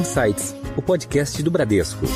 Insights, o podcast do Bradesco.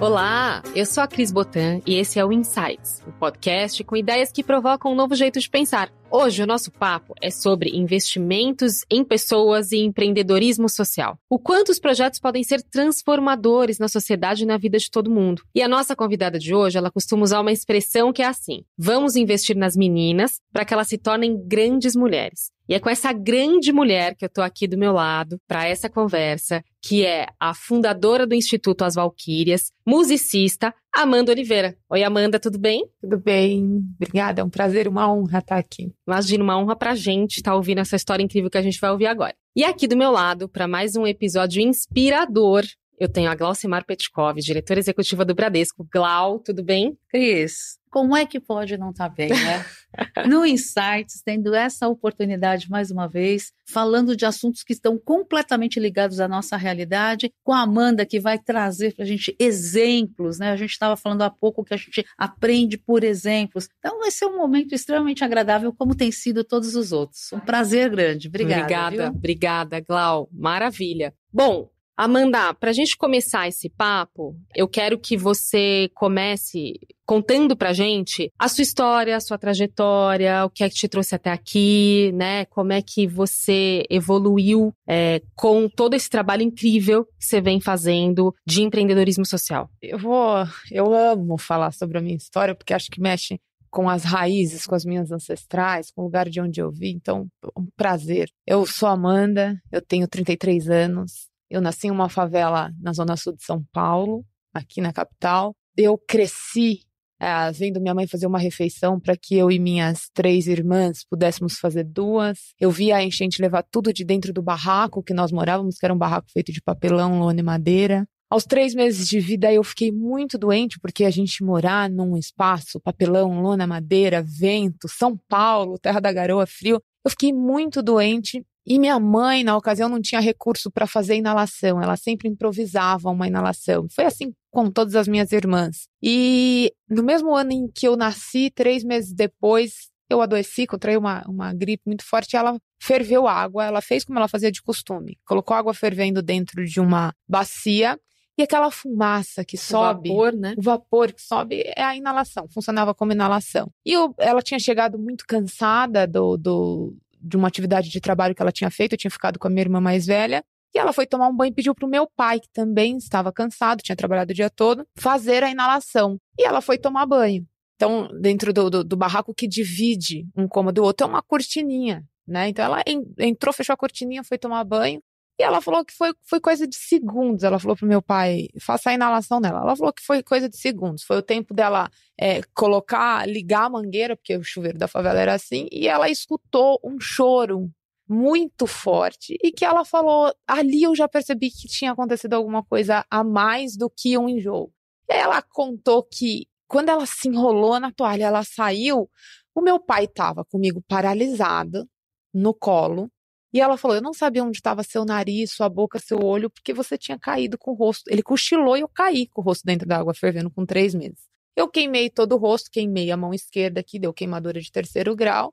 Olá, eu sou a Cris Botan e esse é o Insights, o podcast com ideias que provocam um novo jeito de pensar. Hoje o nosso papo é sobre investimentos em pessoas e empreendedorismo social. O quanto os projetos podem ser transformadores na sociedade e na vida de todo mundo. E a nossa convidada de hoje, ela costuma usar uma expressão que é assim: vamos investir nas meninas para que elas se tornem grandes mulheres. E é com essa grande mulher que eu tô aqui do meu lado para essa conversa, que é a fundadora do Instituto As Valquírias, musicista, Amanda Oliveira. Oi, Amanda, tudo bem? Tudo bem, obrigada. É um prazer, uma honra estar aqui. Imagina, uma honra pra gente estar ouvindo essa história incrível que a gente vai ouvir agora. E aqui do meu lado, para mais um episódio inspirador, eu tenho a Glaucimar Petkov, diretora executiva do Bradesco. Glau, tudo bem? Cris, como é que pode não estar tá bem, né? no Insights, tendo essa oportunidade mais uma vez, falando de assuntos que estão completamente ligados à nossa realidade, com a Amanda que vai trazer para a gente exemplos, né? A gente estava falando há pouco que a gente aprende por exemplos. Então vai ser um momento extremamente agradável, como tem sido todos os outros. Um prazer grande. Obrigada. Obrigada, viu? obrigada, Glau. Maravilha. Bom, Amanda, para a gente começar esse papo, eu quero que você comece contando pra gente a sua história, a sua trajetória, o que é que te trouxe até aqui, né? Como é que você evoluiu é, com todo esse trabalho incrível que você vem fazendo de empreendedorismo social. Eu vou, eu amo falar sobre a minha história porque acho que mexe com as raízes, com as minhas ancestrais, com o lugar de onde eu vim. Então, um prazer. Eu sou Amanda, eu tenho 33 anos. Eu nasci em uma favela na zona sul de São Paulo, aqui na capital. Eu cresci é, vendo minha mãe fazer uma refeição para que eu e minhas três irmãs pudéssemos fazer duas. Eu via a enchente levar tudo de dentro do barraco que nós morávamos, que era um barraco feito de papelão, lona e madeira. Aos três meses de vida, eu fiquei muito doente, porque a gente morar num espaço, papelão, lona, madeira, vento, São Paulo, terra da garoa, frio. Eu fiquei muito doente e minha mãe, na ocasião, não tinha recurso para fazer inalação, ela sempre improvisava uma inalação. Foi assim com todas as minhas irmãs. E no mesmo ano em que eu nasci, três meses depois, eu adoeci, contraí uma, uma gripe muito forte, ela ferveu água, ela fez como ela fazia de costume. Colocou água fervendo dentro de uma bacia e aquela fumaça que sobe, o vapor, né? O vapor que sobe é a inalação, funcionava como inalação. E eu, ela tinha chegado muito cansada do, do, de uma atividade de trabalho que ela tinha feito, eu tinha ficado com a minha irmã mais velha. E ela foi tomar um banho e pediu para o meu pai, que também estava cansado, tinha trabalhado o dia todo, fazer a inalação. E ela foi tomar banho. Então, dentro do, do, do barraco que divide um cômodo do outro, é uma cortininha, né? Então, ela entrou, fechou a cortininha, foi tomar banho. E ela falou que foi, foi coisa de segundos. Ela falou pro meu pai, faça a inalação dela. Ela falou que foi coisa de segundos. Foi o tempo dela é, colocar, ligar a mangueira, porque o chuveiro da favela era assim, e ela escutou um choro muito forte e que ela falou, ali eu já percebi que tinha acontecido alguma coisa a mais do que um enjoo. E ela contou que quando ela se enrolou na toalha, ela saiu, o meu pai estava comigo paralisado no colo e ela falou: Eu não sabia onde estava seu nariz, sua boca, seu olho, porque você tinha caído com o rosto. Ele cochilou e eu caí com o rosto dentro da água fervendo com três meses. Eu queimei todo o rosto, queimei a mão esquerda aqui, deu queimadura de terceiro grau.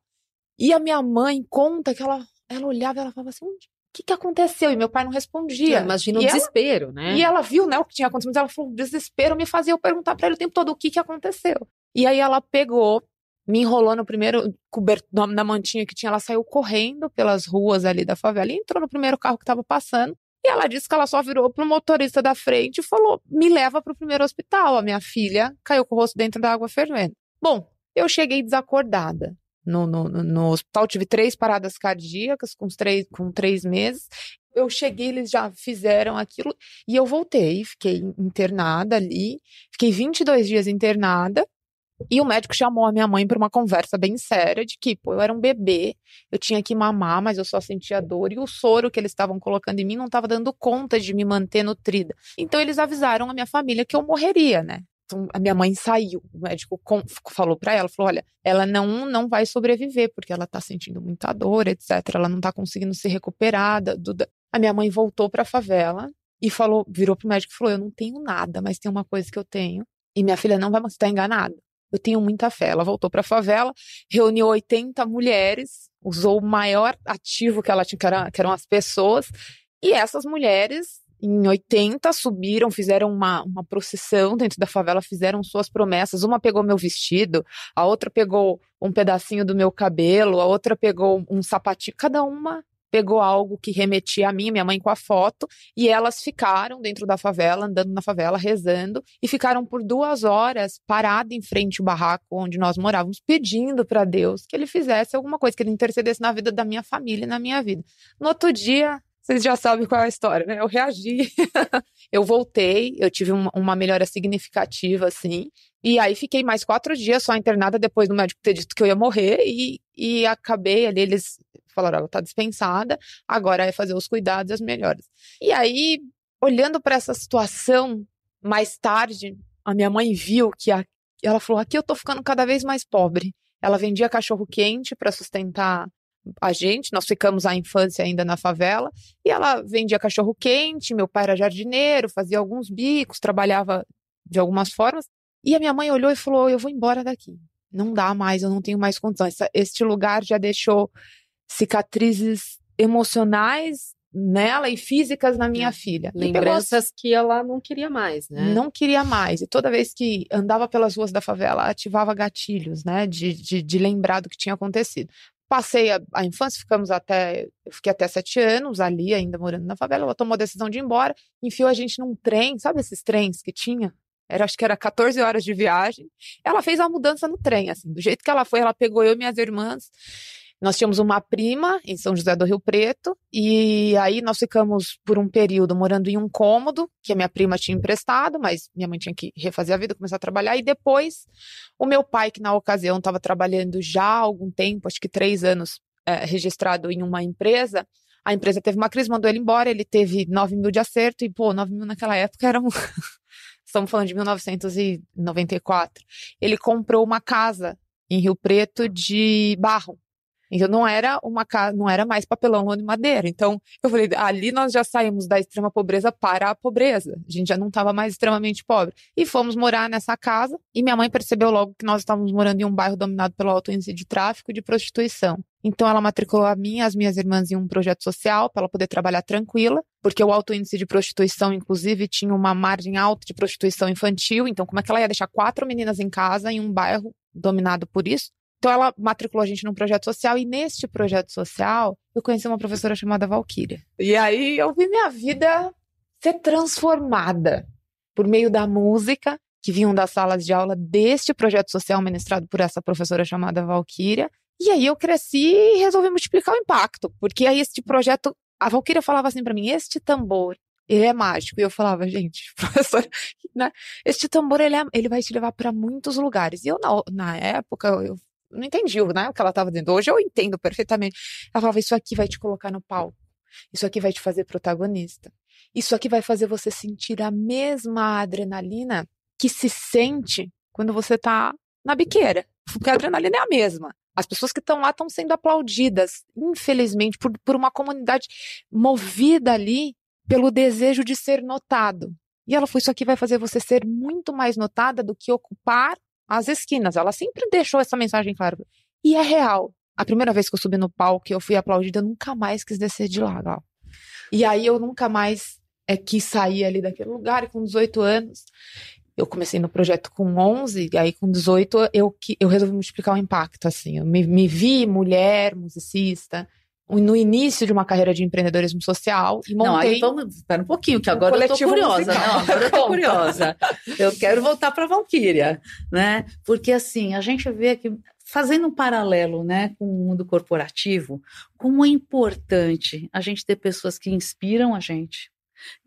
E a minha mãe conta que ela, ela olhava e ela falava assim: o que, que aconteceu? E meu pai não respondia. Imagina o e desespero, ela, né? E ela viu né, o que tinha acontecido, mas ela falou: o desespero me fazia eu perguntar para ele o tempo todo o que, que aconteceu. E aí ela pegou me enrolou no primeiro coberto na mantinha que tinha, ela saiu correndo pelas ruas ali da favela e entrou no primeiro carro que estava passando. E ela disse que ela só virou pro motorista da frente e falou: "Me leva pro primeiro hospital, a minha filha caiu com o rosto dentro da água fervendo". Bom, eu cheguei desacordada. No, no, no hospital tive três paradas cardíacas com três, com três meses. Eu cheguei, eles já fizeram aquilo e eu voltei, fiquei internada ali, fiquei 22 dias internada e o médico chamou a minha mãe para uma conversa bem séria de que, pô, eu era um bebê, eu tinha que mamar, mas eu só sentia dor e o soro que eles estavam colocando em mim não estava dando conta de me manter nutrida. Então eles avisaram a minha família que eu morreria, né? Então, a minha mãe saiu, o médico falou para ela, falou, olha, ela não não vai sobreviver porque ela tá sentindo muita dor, etc. Ela não tá conseguindo se recuperar. Do... A minha mãe voltou para a favela e falou, virou pro médico e falou, eu não tenho nada, mas tem uma coisa que eu tenho e minha filha não vai, você tá enganada eu tenho muita fé. Ela voltou para a favela, reuniu 80 mulheres, usou o maior ativo que ela tinha, que, que eram as pessoas, e essas mulheres em 80 subiram, fizeram uma, uma procissão dentro da favela, fizeram suas promessas. Uma pegou meu vestido, a outra pegou um pedacinho do meu cabelo, a outra pegou um sapatinho. Cada uma pegou algo que remetia a mim, minha mãe com a foto, e elas ficaram dentro da favela, andando na favela, rezando, e ficaram por duas horas paradas em frente ao barraco onde nós morávamos, pedindo para Deus que ele fizesse alguma coisa, que ele intercedesse na vida da minha família e na minha vida. No outro dia, vocês já sabem qual é a história, né? Eu reagi, eu voltei, eu tive uma, uma, melhora significativa, assim. E aí fiquei mais quatro dias só internada depois do médico ter dito que eu ia morrer. E, e acabei ali, eles falaram, ela tá dispensada, agora é fazer os cuidados as melhores. E aí, olhando para essa situação, mais tarde, a minha mãe viu que a, ela falou: aqui eu tô ficando cada vez mais pobre. Ela vendia cachorro quente para sustentar a gente, nós ficamos a infância ainda na favela, e ela vendia cachorro quente, meu pai era jardineiro, fazia alguns bicos, trabalhava de algumas formas, e a minha mãe olhou e falou: "Eu vou embora daqui. Não dá mais, eu não tenho mais condições. Este lugar já deixou cicatrizes emocionais nela e físicas na minha é. filha. Lembranças que ela não queria mais, né? Não queria mais. E toda vez que andava pelas ruas da favela, ativava gatilhos, né? De, de, de lembrar do que tinha acontecido. Passei a, a, infância, ficamos até. Eu fiquei até sete anos ali, ainda morando na favela. Ela tomou a decisão de ir embora, enfiou a gente num trem, sabe esses trens que tinha? Era, acho que era 14 horas de viagem. Ela fez uma mudança no trem, assim. Do jeito que ela foi, ela pegou eu e minhas irmãs nós tínhamos uma prima em São José do Rio Preto, e aí nós ficamos por um período morando em um cômodo que a minha prima tinha emprestado, mas minha mãe tinha que refazer a vida, começar a trabalhar, e depois o meu pai, que na ocasião estava trabalhando já há algum tempo, acho que três anos, é, registrado em uma empresa, a empresa teve uma crise, mandou ele embora, ele teve 9 mil de acerto, e pô, 9 mil naquela época era um. Estamos falando de 1994. Ele comprou uma casa em Rio Preto de barro. Então não era uma casa, não era mais papelão lona e madeira. Então eu falei, ali nós já saímos da extrema pobreza para a pobreza. A gente já não estava mais extremamente pobre. E fomos morar nessa casa e minha mãe percebeu logo que nós estávamos morando em um bairro dominado pelo alto índice de tráfico e de prostituição. Então ela matriculou a mim e as minhas irmãs em um projeto social para ela poder trabalhar tranquila, porque o alto índice de prostituição, inclusive, tinha uma margem alta de prostituição infantil. Então, como é que ela ia deixar quatro meninas em casa em um bairro dominado por isso? Então ela matriculou a gente num projeto social e neste projeto social eu conheci uma professora chamada Valquíria. E aí eu vi minha vida ser transformada por meio da música que vinham das salas de aula deste projeto social ministrado por essa professora chamada Valquíria. E aí eu cresci e resolvi multiplicar o impacto, porque aí este projeto, a Valquíria falava assim para mim, este tambor, ele é mágico. E eu falava, gente, professor, né? Este tambor, ele, é, ele vai te levar para muitos lugares. E eu, na, na época, eu não entendi né, o que ela estava dizendo. Hoje eu entendo perfeitamente. Ela falava: Isso aqui vai te colocar no palco. Isso aqui vai te fazer protagonista. Isso aqui vai fazer você sentir a mesma adrenalina que se sente quando você está na biqueira. Porque a adrenalina é a mesma. As pessoas que estão lá estão sendo aplaudidas, infelizmente, por, por uma comunidade movida ali pelo desejo de ser notado. E ela falou: Isso aqui vai fazer você ser muito mais notada do que ocupar as esquinas. Ela sempre deixou essa mensagem clara. E é real. A primeira vez que eu subi no palco, eu fui aplaudida, eu nunca mais quis descer de lá, Gal. E aí eu nunca mais é, quis sair ali daquele lugar. E com 18 anos, eu comecei no projeto com 11, e aí com 18 eu, eu resolvi multiplicar o impacto, assim. Eu me, me vi mulher, musicista, no início de uma carreira de empreendedorismo social e montei... Não, aí vamos... Espera um pouquinho, que agora um eu tô curiosa. Não, agora eu tô curiosa. Eu quero voltar para Valquíria, né? Porque, assim, a gente vê que fazendo um paralelo né, com o mundo corporativo, como é importante a gente ter pessoas que inspiram a gente,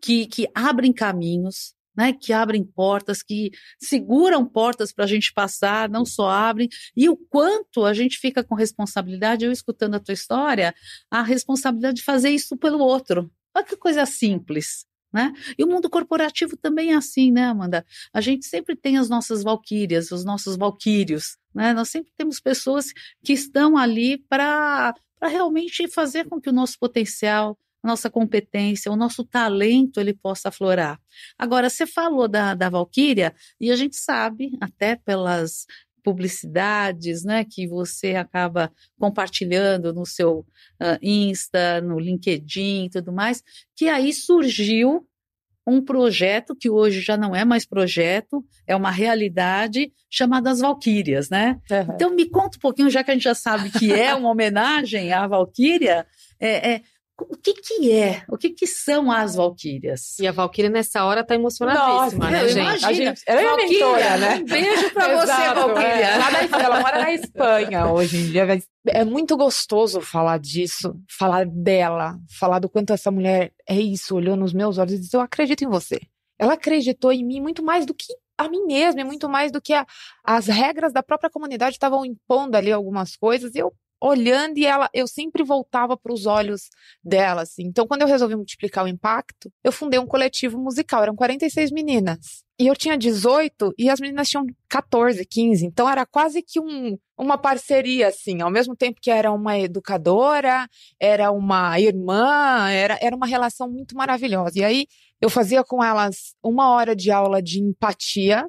que, que abrem caminhos, né, que abrem portas, que seguram portas para a gente passar, não só abrem, e o quanto a gente fica com responsabilidade, eu escutando a tua história, a responsabilidade de fazer isso pelo outro. Olha que coisa simples. Né? E o mundo corporativo também é assim, né, Amanda? A gente sempre tem as nossas valquírias, os nossos valquírios, né? Nós sempre temos pessoas que estão ali para realmente fazer com que o nosso potencial, nossa competência, o nosso talento ele possa aflorar. Agora, você falou da, da Valquíria, e a gente sabe, até pelas publicidades, né, que você acaba compartilhando no seu uh, Insta, no LinkedIn e tudo mais, que aí surgiu um projeto que hoje já não é mais projeto, é uma realidade chamada As Valquírias, né? Uhum. Então me conta um pouquinho, já que a gente já sabe que é uma homenagem à Valquíria, é, é o que que é? O que que são as Valquírias? E a Valquíria nessa hora tá emocionadíssima, Nossa, né, gente? A gente ela é mentora, né? Um beijo pra você, Valquíria. É. Ela mora na Espanha hoje em dia. É muito gostoso falar disso, falar dela, falar do quanto essa mulher é isso, olhou nos meus olhos e disse, eu acredito em você. Ela acreditou em mim muito mais do que a mim mesma, e muito mais do que a, as regras da própria comunidade estavam impondo ali algumas coisas, e eu olhando e ela, eu sempre voltava para os olhos dela, assim. Então, quando eu resolvi multiplicar o impacto, eu fundei um coletivo musical, eram 46 meninas. E eu tinha 18 e as meninas tinham 14, 15. Então era quase que um, uma parceria, assim. Ao mesmo tempo que era uma educadora, era uma irmã, era, era uma relação muito maravilhosa. E aí eu fazia com elas uma hora de aula de empatia,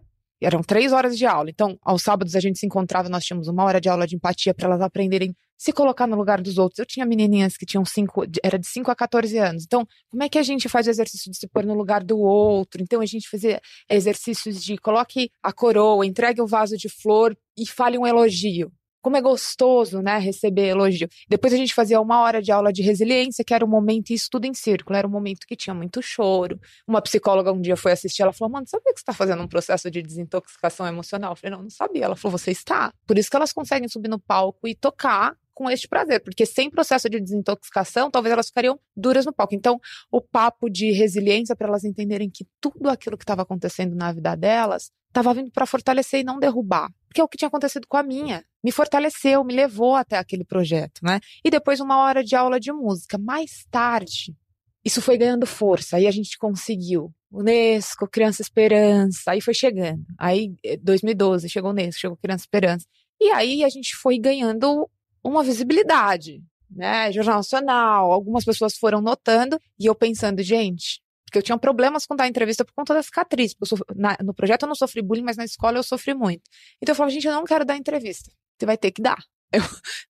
eram três horas de aula. Então, aos sábados a gente se encontrava, nós tínhamos uma hora de aula de empatia para elas aprenderem se colocar no lugar dos outros. Eu tinha menininhas que tinham cinco, era de 5 a 14 anos. Então, como é que a gente faz o exercício de se pôr no lugar do outro? Então, a gente fazia exercícios de coloque a coroa, entregue o vaso de flor e fale um elogio como é gostoso, né, receber elogio. Depois a gente fazia uma hora de aula de resiliência, que era o momento, isso tudo em círculo, era um momento que tinha muito choro. Uma psicóloga um dia foi assistir, ela falou, mano, sabia que você está fazendo um processo de desintoxicação emocional? Eu falei, não, não sabia. Ela falou, você está. Por isso que elas conseguem subir no palco e tocar com este prazer, porque sem processo de desintoxicação, talvez elas ficariam duras no palco. Então, o papo de resiliência para elas entenderem que tudo aquilo que estava acontecendo na vida delas estava vindo para fortalecer e não derrubar. Porque é o que tinha acontecido com a minha. Me fortaleceu, me levou até aquele projeto, né? E depois uma hora de aula de música. Mais tarde, isso foi ganhando força. Aí a gente conseguiu. Unesco, Criança Esperança, aí foi chegando. Aí 2012 eh, chegou Unesco, chegou Criança Esperança. E aí a gente foi ganhando uma visibilidade, né? Jornal Nacional, algumas pessoas foram notando e eu pensando, gente, porque eu tinha problemas com dar entrevista por conta da cicatriz. Na, no projeto eu não sofri bullying, mas na escola eu sofri muito. Então eu falava, gente, eu não quero dar entrevista. Você vai ter que dar. Eu,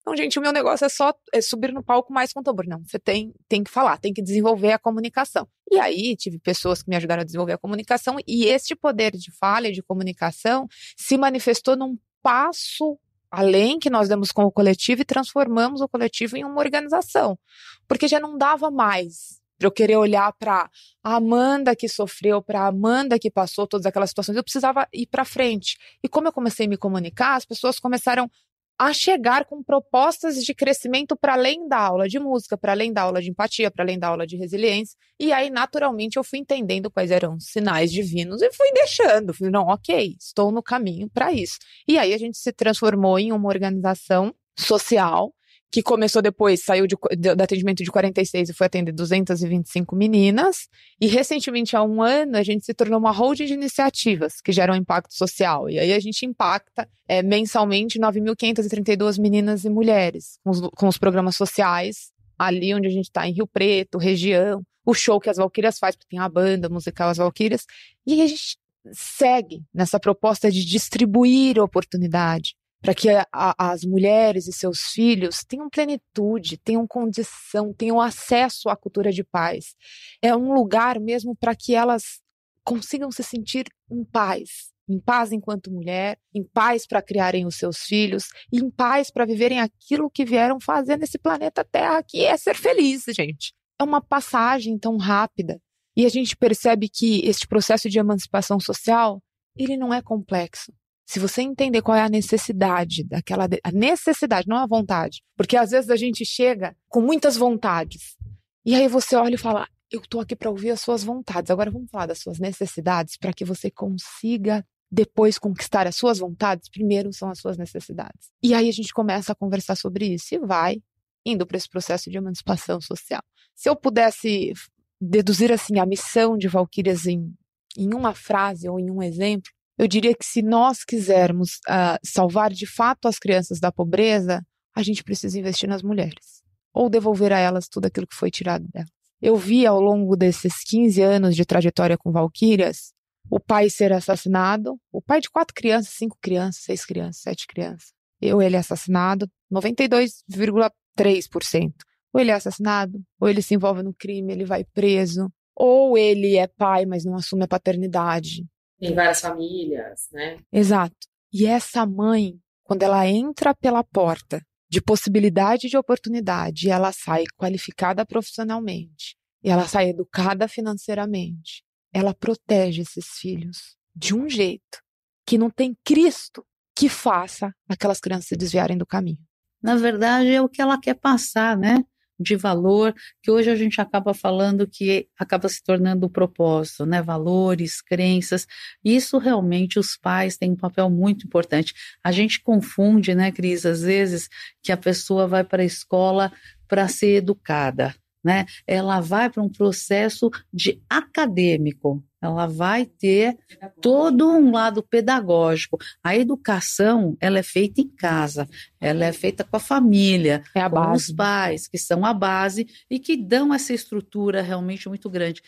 não, gente, o meu negócio é só é subir no palco mais com tambor. Não, você tem, tem que falar, tem que desenvolver a comunicação. E aí tive pessoas que me ajudaram a desenvolver a comunicação, e este poder de fala e de comunicação se manifestou num passo além que nós demos com o coletivo e transformamos o coletivo em uma organização. Porque já não dava mais para eu querer olhar para a Amanda que sofreu, para a Amanda que passou todas aquelas situações, eu precisava ir para frente. E como eu comecei a me comunicar, as pessoas começaram a chegar com propostas de crescimento para além da aula de música, para além da aula de empatia, para além da aula de resiliência. E aí, naturalmente, eu fui entendendo quais eram os sinais divinos e fui deixando. Falei, não, ok, estou no caminho para isso. E aí a gente se transformou em uma organização social que começou depois, saiu de, de, do atendimento de 46 e foi atender 225 meninas. E recentemente, há um ano, a gente se tornou uma holding de iniciativas que geram impacto social. E aí a gente impacta é, mensalmente 9.532 meninas e mulheres com os, com os programas sociais, ali onde a gente está, em Rio Preto, região. O show que as Valquírias faz, porque tem a banda musical As Valquírias. E a gente segue nessa proposta de distribuir oportunidade, para que a, a, as mulheres e seus filhos tenham plenitude, tenham condição, tenham acesso à cultura de paz. É um lugar mesmo para que elas consigam se sentir em paz, em paz enquanto mulher, em paz para criarem os seus filhos, e em paz para viverem aquilo que vieram fazer nesse planeta Terra, que é ser feliz, gente. É uma passagem tão rápida. E a gente percebe que este processo de emancipação social, ele não é complexo. Se você entender qual é a necessidade daquela a necessidade, não a vontade, porque às vezes a gente chega com muitas vontades e aí você olha e fala: "Eu tô aqui para ouvir as suas vontades. Agora vamos falar das suas necessidades para que você consiga depois conquistar as suas vontades. Primeiro são as suas necessidades. E aí a gente começa a conversar sobre isso e vai indo para esse processo de emancipação social. Se eu pudesse deduzir assim a missão de Valquírias em, em uma frase ou em um exemplo, eu diria que se nós quisermos uh, salvar de fato as crianças da pobreza, a gente precisa investir nas mulheres ou devolver a elas tudo aquilo que foi tirado delas. Eu vi ao longo desses 15 anos de trajetória com Valquírias o pai ser assassinado, o pai de quatro crianças, cinco crianças, seis crianças, sete crianças. Ou ele é assassinado, 92,3%. Ou ele é assassinado, ou ele se envolve no crime, ele vai preso, ou ele é pai, mas não assume a paternidade. Tem várias famílias, né? Exato. E essa mãe, quando ela entra pela porta de possibilidade de oportunidade, ela sai qualificada profissionalmente, e ela sai educada financeiramente, ela protege esses filhos de um jeito que não tem Cristo que faça aquelas crianças se desviarem do caminho. Na verdade, é o que ela quer passar, né? De valor, que hoje a gente acaba falando que acaba se tornando o propósito, né? Valores, crenças. Isso realmente os pais têm um papel muito importante. A gente confunde, né, Cris, às vezes, que a pessoa vai para a escola para ser educada né? Ela vai para um processo de acadêmico, ela vai ter todo um lado pedagógico. A educação, ela é feita em casa, ela é feita com a família, é a com base. os pais, que são a base e que dão essa estrutura realmente muito grande.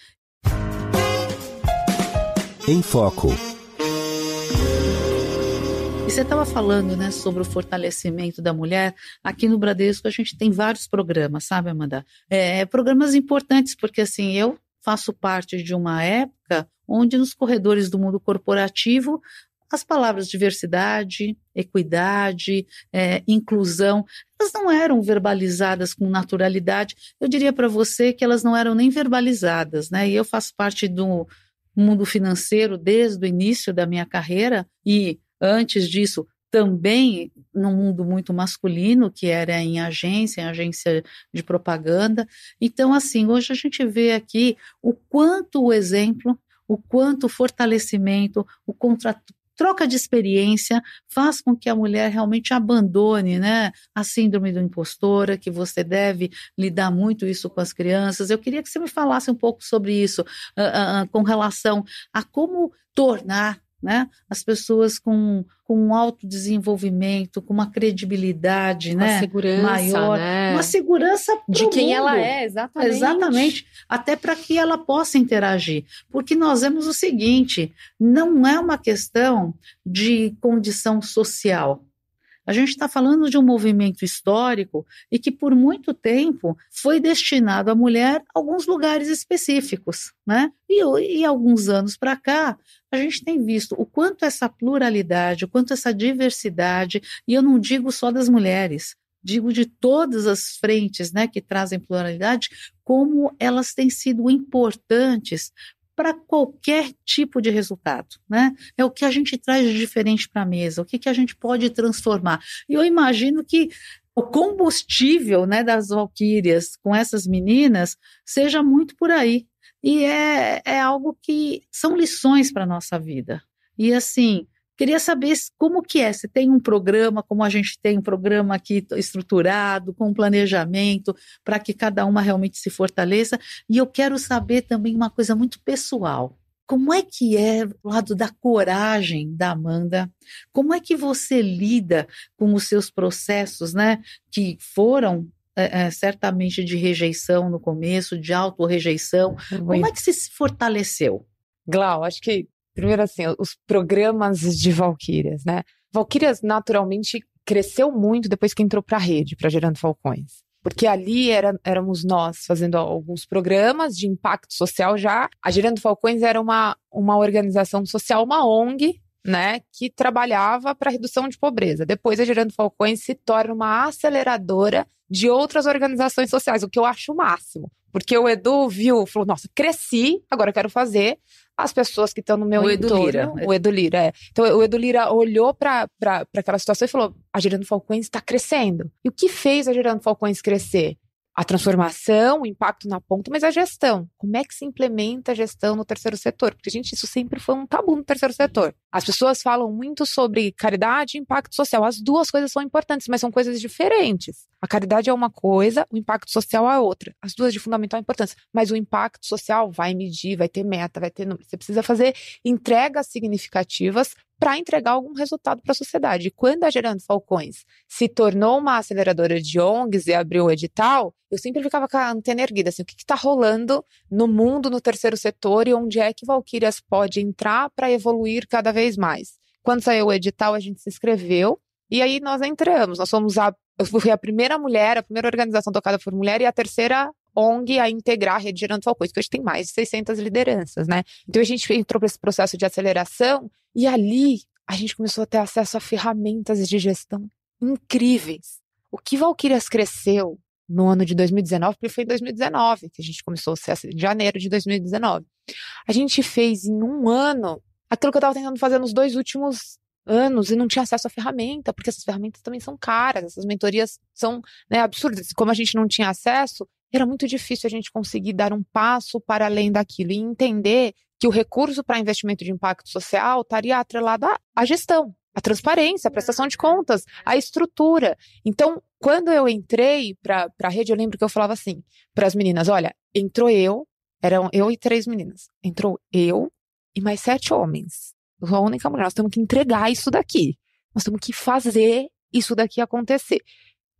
Em Foco. E você estava falando, né, sobre o fortalecimento da mulher. Aqui no Bradesco a gente tem vários programas, sabe, Amanda? É, programas importantes, porque assim, eu faço parte de uma época onde nos corredores do mundo corporativo as palavras diversidade, equidade, é, inclusão, elas não eram verbalizadas com naturalidade. Eu diria para você que elas não eram nem verbalizadas, né? E eu faço parte do mundo financeiro desde o início da minha carreira e Antes disso, também num mundo muito masculino, que era em agência, em agência de propaganda. Então, assim, hoje a gente vê aqui o quanto o exemplo, o quanto o fortalecimento, o contrato troca de experiência faz com que a mulher realmente abandone né, a síndrome do impostora, que você deve lidar muito isso com as crianças. Eu queria que você me falasse um pouco sobre isso, uh, uh, com relação a como tornar né? As pessoas com, com um autodesenvolvimento, com uma credibilidade, uma né? segurança, maior, né? uma segurança de quem mundo. ela é, exatamente. Exatamente, até para que ela possa interagir, porque nós vemos o seguinte: não é uma questão de condição social. A gente está falando de um movimento histórico e que por muito tempo foi destinado à mulher alguns lugares específicos, né? E, e alguns anos para cá a gente tem visto o quanto essa pluralidade, o quanto essa diversidade, e eu não digo só das mulheres, digo de todas as frentes né, que trazem pluralidade, como elas têm sido importantes para qualquer tipo de resultado, né? É o que a gente traz de diferente para a mesa, o que, que a gente pode transformar. E eu imagino que o combustível né, das valquírias com essas meninas seja muito por aí, e é, é algo que são lições para a nossa vida. E assim, queria saber como que é, se tem um programa, como a gente tem um programa aqui estruturado, com planejamento, para que cada uma realmente se fortaleça. E eu quero saber também uma coisa muito pessoal. Como é que é o lado da coragem da Amanda? Como é que você lida com os seus processos, né? Que foram é, é, certamente de rejeição no começo, de autorrejeição. Como é que você se fortaleceu? Glau, acho que, primeiro assim, os programas de Valquírias, né? Valquírias naturalmente cresceu muito depois que entrou para a rede, para Gerando Falcões. Porque ali era, éramos nós fazendo alguns programas de impacto social já. A Gerando Falcões era uma, uma organização social, uma ONG, né, que trabalhava para redução de pobreza. Depois a Gerando Falcões se torna uma aceleradora de outras organizações sociais, o que eu acho o máximo. Porque o Edu viu, falou: nossa, cresci, agora eu quero fazer as pessoas que estão no meu o entorno. Edu Lira. O Edu Lira, é. Então o Edu Lira olhou para aquela situação e falou: a Gerando Falcões está crescendo. E o que fez a Gerando Falcões crescer? a transformação, o impacto na ponta, mas a gestão. Como é que se implementa a gestão no terceiro setor? Porque, gente, isso sempre foi um tabu no terceiro setor. As pessoas falam muito sobre caridade e impacto social. As duas coisas são importantes, mas são coisas diferentes. A caridade é uma coisa, o impacto social é outra. As duas de fundamental importância. Mas o impacto social vai medir, vai ter meta, vai ter número. Você precisa fazer entregas significativas para entregar algum resultado para a sociedade. E quando a Gerando Falcões se tornou uma aceleradora de ONGs e abriu o edital, eu sempre ficava com a antena erguida, assim, o que está rolando no mundo, no terceiro setor e onde é que Valquírias pode entrar para evoluir cada vez mais. Quando saiu o edital, a gente se inscreveu e aí nós entramos. Nós somos a, eu fui a primeira mulher, a primeira organização tocada por mulher e a terceira ONG a integrar a rede Gerando Falcões, porque hoje tem mais de 600 lideranças, né? Então a gente entrou para esse processo de aceleração e ali a gente começou a ter acesso a ferramentas de gestão incríveis. O que Valquírias cresceu no ano de 2019, porque foi em 2019 que a gente começou a ser assim, em janeiro de 2019. A gente fez em um ano aquilo que eu estava tentando fazer nos dois últimos anos e não tinha acesso à ferramenta, porque essas ferramentas também são caras, essas mentorias são né, absurdas. Como a gente não tinha acesso, era muito difícil a gente conseguir dar um passo para além daquilo e entender que o recurso para investimento de impacto social estaria atrelado à gestão, à transparência, à prestação de contas, à estrutura. Então, quando eu entrei para a rede, eu lembro que eu falava assim para as meninas: olha, entrou eu, eram eu e três meninas, entrou eu e mais sete homens. Eu sou a única mulher, nós temos que entregar isso daqui. Nós temos que fazer isso daqui acontecer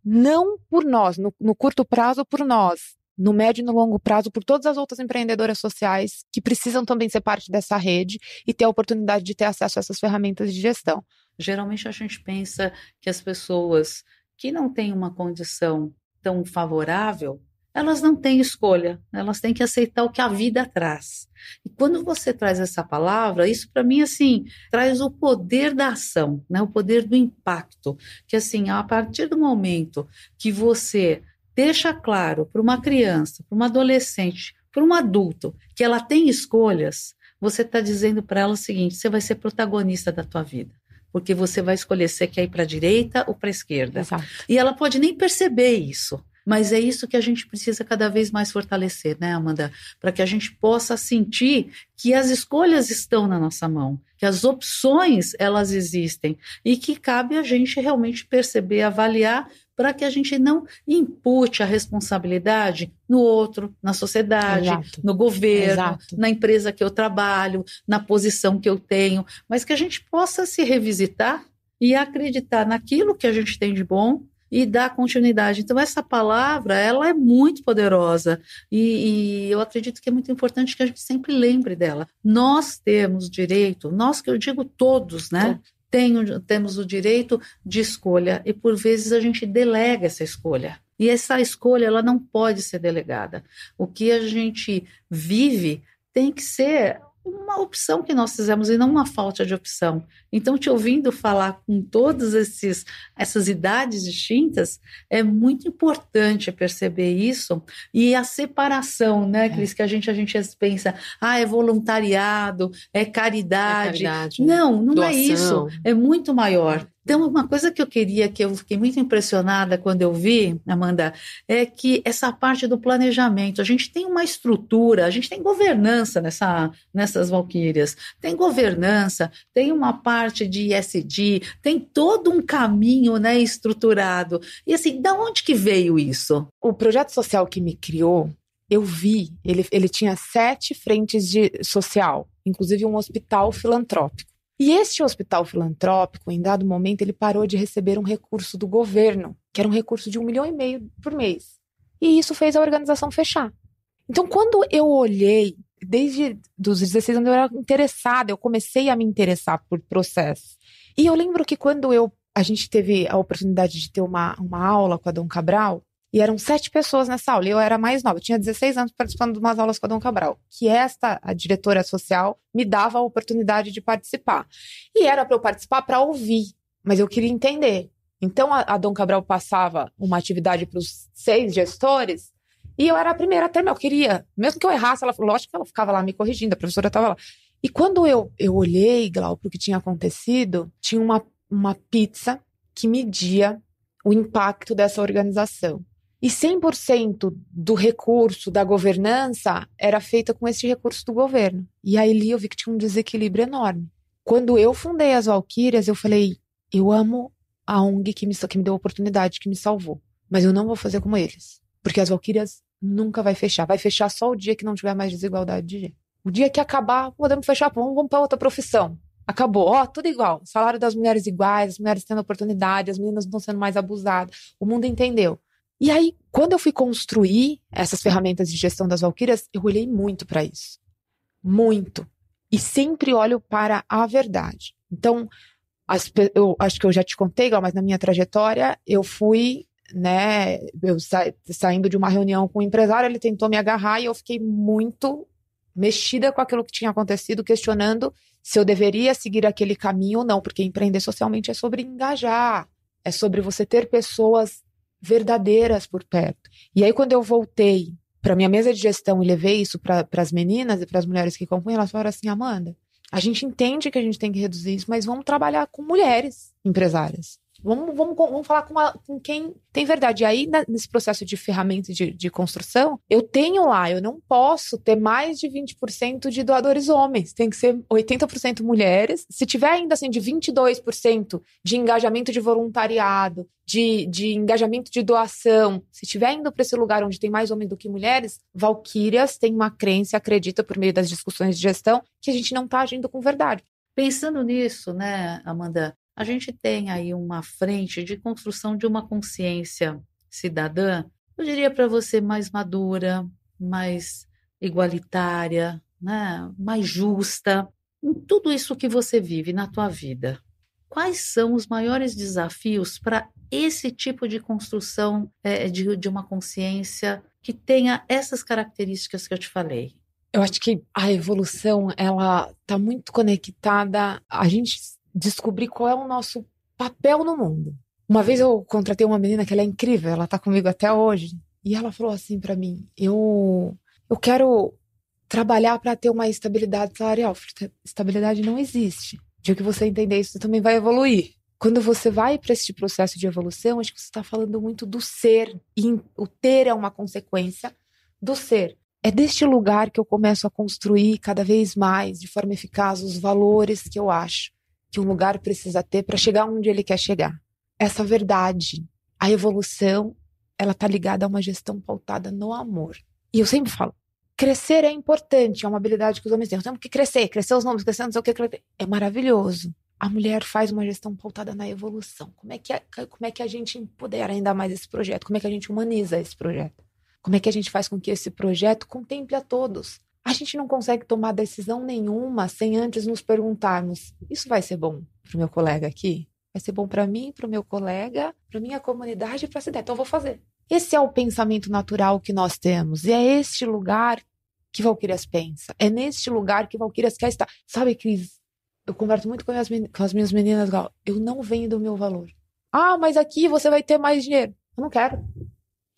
não por nós, no, no curto prazo por nós, no médio e no longo prazo por todas as outras empreendedoras sociais que precisam também ser parte dessa rede e ter a oportunidade de ter acesso a essas ferramentas de gestão. Geralmente a gente pensa que as pessoas que não têm uma condição tão favorável elas não têm escolha, elas têm que aceitar o que a vida traz. E quando você traz essa palavra, isso para mim assim traz o poder da ação, né? O poder do impacto, que assim a partir do momento que você deixa claro para uma criança, para uma adolescente, para um adulto que ela tem escolhas, você está dizendo para ela o seguinte: você vai ser protagonista da tua vida porque você vai escolher se quer ir para a direita ou para a esquerda. Exato. E ela pode nem perceber isso. Mas é isso que a gente precisa cada vez mais fortalecer, né, Amanda? Para que a gente possa sentir que as escolhas estão na nossa mão, que as opções elas existem e que cabe a gente realmente perceber, avaliar para que a gente não impute a responsabilidade no outro, na sociedade, Exato. no governo, Exato. na empresa que eu trabalho, na posição que eu tenho, mas que a gente possa se revisitar e acreditar naquilo que a gente tem de bom e dar continuidade. Então, essa palavra, ela é muito poderosa e, e, eu acredito que é muito importante que a gente sempre lembre dela. Nós temos direito, nós que eu digo todos, né? Tenho, temos o direito de escolha e por vezes a gente delega essa escolha. E essa escolha ela não pode ser delegada. O que a gente vive tem que ser uma opção que nós fizemos e não uma falta de opção. Então, te ouvindo falar com todas esses, essas idades distintas, é muito importante perceber isso e a separação, né, é. Cris, é. que a gente, a gente pensa, ah, é voluntariado, é caridade. É caridade não, não é Doação. é isso. É muito maior. Então, uma coisa que eu queria, que eu fiquei muito impressionada quando eu vi, Amanda, é que essa parte do planejamento, a gente tem uma estrutura, a gente tem governança nessa, nessas valquírias, tem governança, tem uma parte de ISD, tem todo um caminho né, estruturado. E assim, da onde que veio isso? O projeto social que me criou, eu vi, ele, ele tinha sete frentes de social, inclusive um hospital filantrópico. E este hospital filantrópico, em dado momento, ele parou de receber um recurso do governo, que era um recurso de um milhão e meio por mês. E isso fez a organização fechar. Então, quando eu olhei, desde os 16 anos eu era interessada, eu comecei a me interessar por processo. E eu lembro que quando eu a gente teve a oportunidade de ter uma, uma aula com a Dom Cabral, e eram sete pessoas nessa aula. E eu era mais nova, eu tinha 16 anos participando de umas aulas com a Dom Cabral. Que esta, a diretora social, me dava a oportunidade de participar. E era para eu participar para ouvir, mas eu queria entender. Então a, a Dom Cabral passava uma atividade para os seis gestores. E eu era a primeira a terminar. Eu queria, mesmo que eu errasse, ela lógico que ela ficava lá me corrigindo, a professora estava lá. E quando eu, eu olhei, Glau, para o que tinha acontecido, tinha uma, uma pizza que media o impacto dessa organização. E 100% do recurso da governança era feita com esse recurso do governo. E aí eu vi que tinha um desequilíbrio enorme. Quando eu fundei as Valquírias, eu falei: eu amo a ONG que me, que me deu a oportunidade, que me salvou. mas eu não vou fazer como eles. Porque as Valkyrias nunca vai fechar. Vai fechar só o dia que não tiver mais desigualdade de gênero. O dia que acabar, podemos fechar, vamos, vamos para outra profissão. Acabou, ó, tudo igual. Salário das mulheres iguais, as mulheres tendo oportunidade, as meninas não sendo mais abusadas. O mundo entendeu. E aí, quando eu fui construir essas ferramentas de gestão das Valquírias, eu olhei muito para isso. Muito. E sempre olho para a verdade. Então, as, eu acho que eu já te contei, mas na minha trajetória, eu fui, né, eu sa, saindo de uma reunião com um empresário, ele tentou me agarrar e eu fiquei muito mexida com aquilo que tinha acontecido, questionando se eu deveria seguir aquele caminho ou não, porque empreender socialmente é sobre engajar, é sobre você ter pessoas verdadeiras por perto. E aí, quando eu voltei para minha mesa de gestão e levei isso para as meninas e para as mulheres que compõem, elas falaram assim: Amanda, a gente entende que a gente tem que reduzir isso, mas vamos trabalhar com mulheres empresárias. Vamos, vamos, vamos falar com, uma, com quem tem verdade. E aí, nesse processo de ferramentas de, de construção, eu tenho lá, eu não posso ter mais de 20% de doadores homens. Tem que ser 80% mulheres. Se tiver ainda assim de 22% de engajamento de voluntariado, de, de engajamento de doação, se tiver indo para esse lugar onde tem mais homens do que mulheres, Valquírias tem uma crença, acredita por meio das discussões de gestão, que a gente não está agindo com verdade. Pensando nisso, né, Amanda, a gente tem aí uma frente de construção de uma consciência cidadã, eu diria para você mais madura, mais igualitária, né? mais justa, em tudo isso que você vive na tua vida. Quais são os maiores desafios para esse tipo de construção é, de, de uma consciência que tenha essas características que eu te falei? Eu acho que a evolução ela está muito conectada. A gente descobrir qual é o nosso papel no mundo. Uma vez eu contratei uma menina que ela é incrível, ela tá comigo até hoje, e ela falou assim para mim: "Eu eu quero trabalhar para ter uma estabilidade salarial". Estabilidade não existe. De que você entender isso, você também vai evoluir. Quando você vai para esse processo de evolução, acho que você está falando muito do ser. E o ter é uma consequência do ser. É deste lugar que eu começo a construir cada vez mais, de forma eficaz, os valores que eu acho que um lugar precisa ter para chegar onde ele quer chegar. Essa verdade, a evolução, ela tá ligada a uma gestão pautada no amor. E eu sempre falo, crescer é importante, é uma habilidade que os homens têm. Temos que crescer, crescer os nomes, crescer não sei o que, é maravilhoso. A mulher faz uma gestão pautada na evolução. Como é que a, como é que a gente empodera ainda mais esse projeto? Como é que a gente humaniza esse projeto? Como é que a gente faz com que esse projeto contemple a todos? A gente não consegue tomar decisão nenhuma sem antes nos perguntarmos: isso vai ser bom para o meu colega aqui? Vai ser bom para mim, para o meu colega, para minha comunidade e para a cidade. Então eu vou fazer. Esse é o pensamento natural que nós temos. E é este lugar que Valquírias pensa. É neste lugar que Valquírias quer estar. Sabe, Cris? Eu converso muito com, com as minhas meninas. Eu não venho do meu valor. Ah, mas aqui você vai ter mais dinheiro. Eu não quero.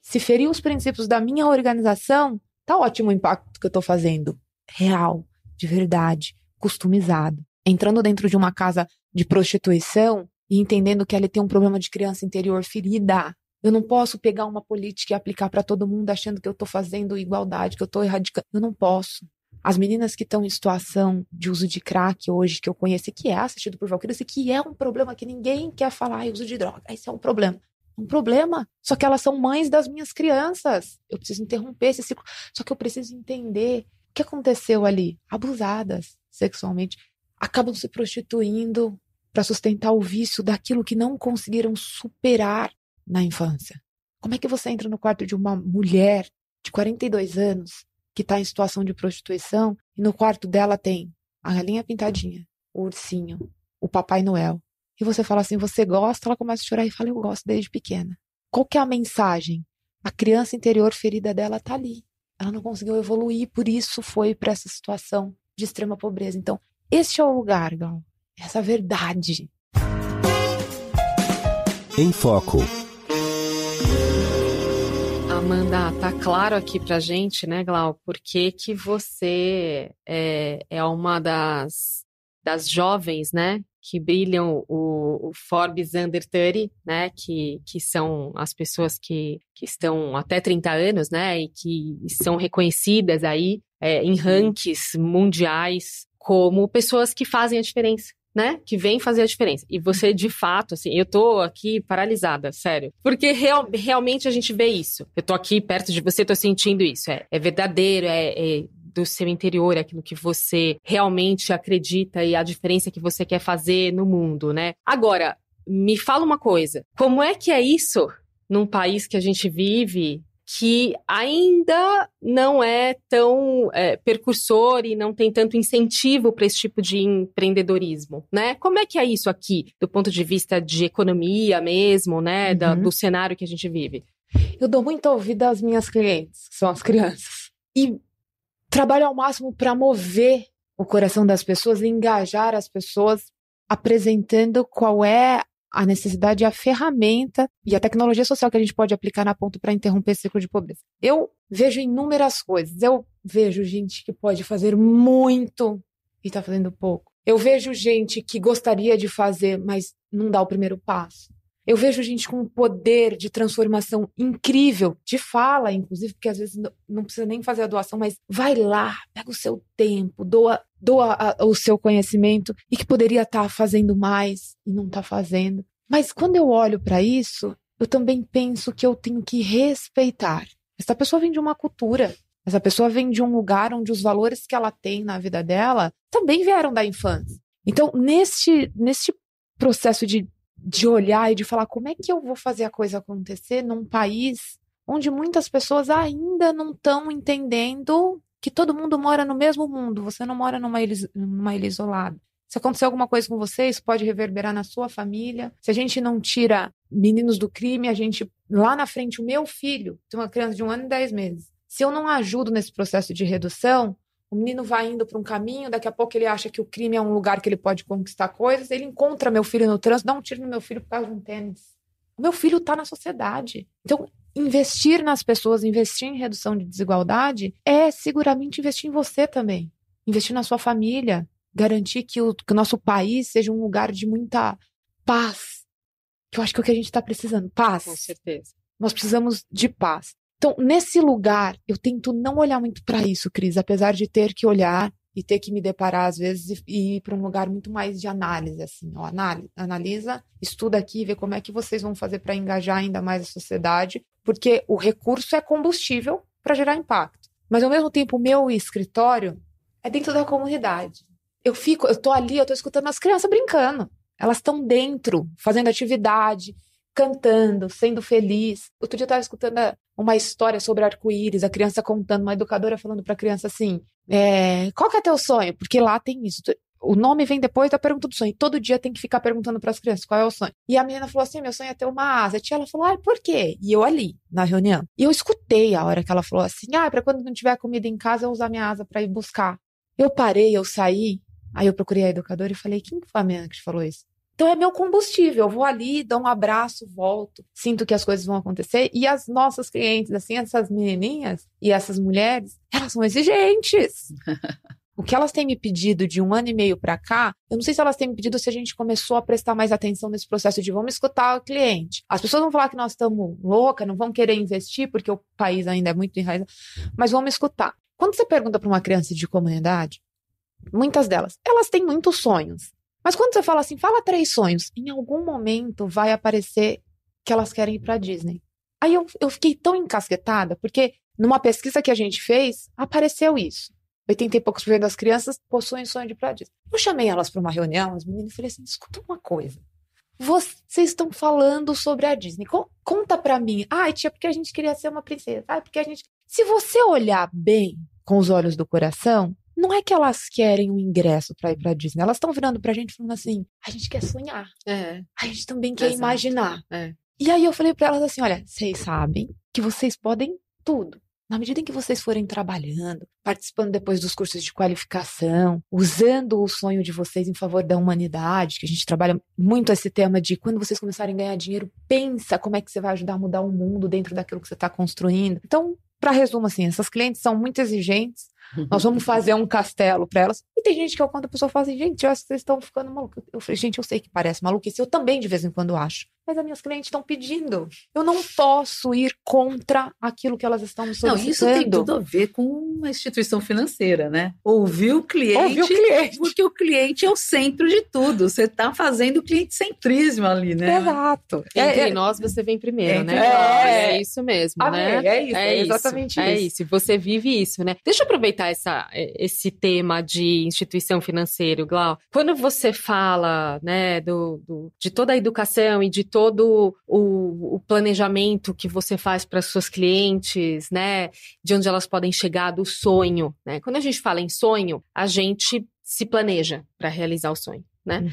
Se ferir os princípios da minha organização, Tá ótimo o impacto que eu tô fazendo. Real, de verdade, customizado. Entrando dentro de uma casa de prostituição e entendendo que ela tem um problema de criança interior ferida. Eu não posso pegar uma política e aplicar para todo mundo achando que eu tô fazendo igualdade, que eu tô erradicando. Eu não posso. As meninas que estão em situação de uso de crack hoje, que eu conheço, que é assistido por Valkyries, e que é um problema que ninguém quer falar, uso de droga. Esse é um problema um problema. Só que elas são mães das minhas crianças. Eu preciso interromper esse ciclo. Só que eu preciso entender o que aconteceu ali. Abusadas sexualmente, acabam se prostituindo para sustentar o vício daquilo que não conseguiram superar na infância. Como é que você entra no quarto de uma mulher de 42 anos que está em situação de prostituição e no quarto dela tem a galinha pintadinha, o ursinho, o Papai Noel, e você fala assim, você gosta, ela começa a chorar e fala, eu gosto desde pequena. Qual que é a mensagem? A criança interior ferida dela tá ali. Ela não conseguiu evoluir, por isso foi para essa situação de extrema pobreza. Então, este é o lugar, Gal. Essa verdade. Em Foco. Amanda, tá claro aqui pra gente, né, Glau, por que que você é, é uma das, das jovens, né, que brilham o, o, Forbes Under 30, né, que, que são as pessoas que, que estão até 30 anos, né, e que são reconhecidas aí é, em rankings mundiais como pessoas que fazem a diferença, né, que vem fazer a diferença. E você, de fato, assim, eu tô aqui paralisada, sério. Porque real, realmente a gente vê isso. Eu tô aqui perto de você, tô sentindo isso. É, é verdadeiro, é, é do seu interior, aquilo que você realmente acredita e a diferença que você quer fazer no mundo, né? Agora, me fala uma coisa: como é que é isso num país que a gente vive que ainda não é tão é, percursor e não tem tanto incentivo para esse tipo de empreendedorismo, né? Como é que é isso aqui, do ponto de vista de economia mesmo, né? Uhum. Da, do cenário que a gente vive? Eu dou muito ouvido às minhas clientes, que são as crianças, e trabalho ao máximo para mover o coração das pessoas engajar as pessoas apresentando qual é a necessidade, a ferramenta e a tecnologia social que a gente pode aplicar na ponta para interromper esse ciclo de pobreza. Eu vejo inúmeras coisas. Eu vejo gente que pode fazer muito e está fazendo pouco. Eu vejo gente que gostaria de fazer, mas não dá o primeiro passo. Eu vejo gente com um poder de transformação incrível, de fala, inclusive, porque às vezes não precisa nem fazer a doação, mas vai lá, pega o seu tempo, doa, doa a, o seu conhecimento e que poderia estar tá fazendo mais e não está fazendo. Mas quando eu olho para isso, eu também penso que eu tenho que respeitar. Essa pessoa vem de uma cultura, essa pessoa vem de um lugar onde os valores que ela tem na vida dela também vieram da infância. Então, neste, neste processo de de olhar e de falar como é que eu vou fazer a coisa acontecer num país onde muitas pessoas ainda não estão entendendo que todo mundo mora no mesmo mundo, você não mora numa ilha, numa ilha isolada. Se acontecer alguma coisa com você, isso pode reverberar na sua família. Se a gente não tira meninos do crime, a gente. Lá na frente, o meu filho tem uma criança de um ano e dez meses. Se eu não ajudo nesse processo de redução, o menino vai indo para um caminho, daqui a pouco ele acha que o crime é um lugar que ele pode conquistar coisas, ele encontra meu filho no trânsito, dá um tiro no meu filho por causa de um tênis. O meu filho está na sociedade. Então, investir nas pessoas, investir em redução de desigualdade, é seguramente investir em você também. Investir na sua família, garantir que o, que o nosso país seja um lugar de muita paz. Que eu acho que é o que a gente está precisando. Paz. Com certeza. Nós precisamos de paz. Então, nesse lugar, eu tento não olhar muito para isso, Cris, apesar de ter que olhar e ter que me deparar às vezes e ir para um lugar muito mais de análise, assim, ó, analisa, estuda aqui, vê como é que vocês vão fazer para engajar ainda mais a sociedade, porque o recurso é combustível para gerar impacto. Mas ao mesmo tempo, o meu escritório é dentro da comunidade. Eu fico, eu tô ali, eu tô escutando as crianças brincando. Elas estão dentro, fazendo atividade, cantando, sendo feliz. Outro dia eu estava escutando uma história sobre arco-íris, a criança contando, uma educadora falando para a criança assim: é, qual que é teu sonho? Porque lá tem isso. O nome vem depois da pergunta do sonho. Todo dia tem que ficar perguntando para as crianças qual é o sonho. E a menina falou assim: meu sonho é ter uma asa. A tia ela falou: ah, por quê? E eu ali, na reunião. E eu escutei a hora que ela falou assim: ah, para quando não tiver comida em casa, eu usar minha asa para ir buscar. Eu parei, eu saí. Aí eu procurei a educadora e falei: quem foi a menina que te falou isso? Então é meu combustível. Eu vou ali, dou um abraço, volto, sinto que as coisas vão acontecer. E as nossas clientes, assim, essas menininhas e essas mulheres, elas são exigentes. o que elas têm me pedido de um ano e meio para cá, eu não sei se elas têm me pedido se a gente começou a prestar mais atenção nesse processo de vamos escutar o cliente. As pessoas vão falar que nós estamos loucas, não vão querer investir porque o país ainda é muito enraizado, mas vamos escutar. Quando você pergunta para uma criança de comunidade, muitas delas, elas têm muitos sonhos. Mas quando você fala assim, fala três sonhos, em algum momento vai aparecer que elas querem ir para Disney. Aí eu, eu fiquei tão encasquetada, porque numa pesquisa que a gente fez, apareceu isso. 80 e poucos por cento das crianças possuem sonho de ir para Disney. Eu chamei elas para uma reunião, as meninas, e falei assim: escuta uma coisa. Vocês estão falando sobre a Disney. Conta para mim. Ah, tia, porque a gente queria ser uma princesa. Ah, porque a gente. Se você olhar bem com os olhos do coração, não é que elas querem um ingresso para ir para Disney, elas estão virando pra gente falando assim: a gente quer sonhar. É. A gente também quer Exato. imaginar. É. E aí eu falei para elas assim: olha, vocês sabem que vocês podem tudo. Na medida em que vocês forem trabalhando, participando depois dos cursos de qualificação, usando o sonho de vocês em favor da humanidade, que a gente trabalha muito esse tema de quando vocês começarem a ganhar dinheiro, pensa como é que você vai ajudar a mudar o mundo dentro daquilo que você está construindo. Então, para resumo, assim, essas clientes são muito exigentes, Nós vamos fazer um castelo para elas. E tem gente que eu conto a pessoa fala assim, gente, eu acho que vocês estão ficando malucos. Eu falei, gente, eu sei que parece maluquice, eu também de vez em quando acho mas as minhas clientes estão pedindo. Eu não posso ir contra aquilo que elas estão me solicitando. Não, isso tem tudo a ver com uma instituição financeira, né? Ouvir o cliente, Ouvir o cliente. porque o cliente é o centro de tudo. Você está fazendo o cliente centrismo ali, né? Exato. Entre É, é, nós você vem primeiro, Entre né? nós. É isso mesmo, amei, né? é isso, é, exatamente É isso. isso, você vive isso, né? Deixa eu aproveitar essa, esse tema de instituição financeira, Glau. Quando você fala, né, do, do- de toda a educação e de todo o, o planejamento que você faz para suas clientes, né, de onde elas podem chegar, do sonho, né? Quando a gente fala em sonho, a gente se planeja para realizar o sonho, né? Uhum.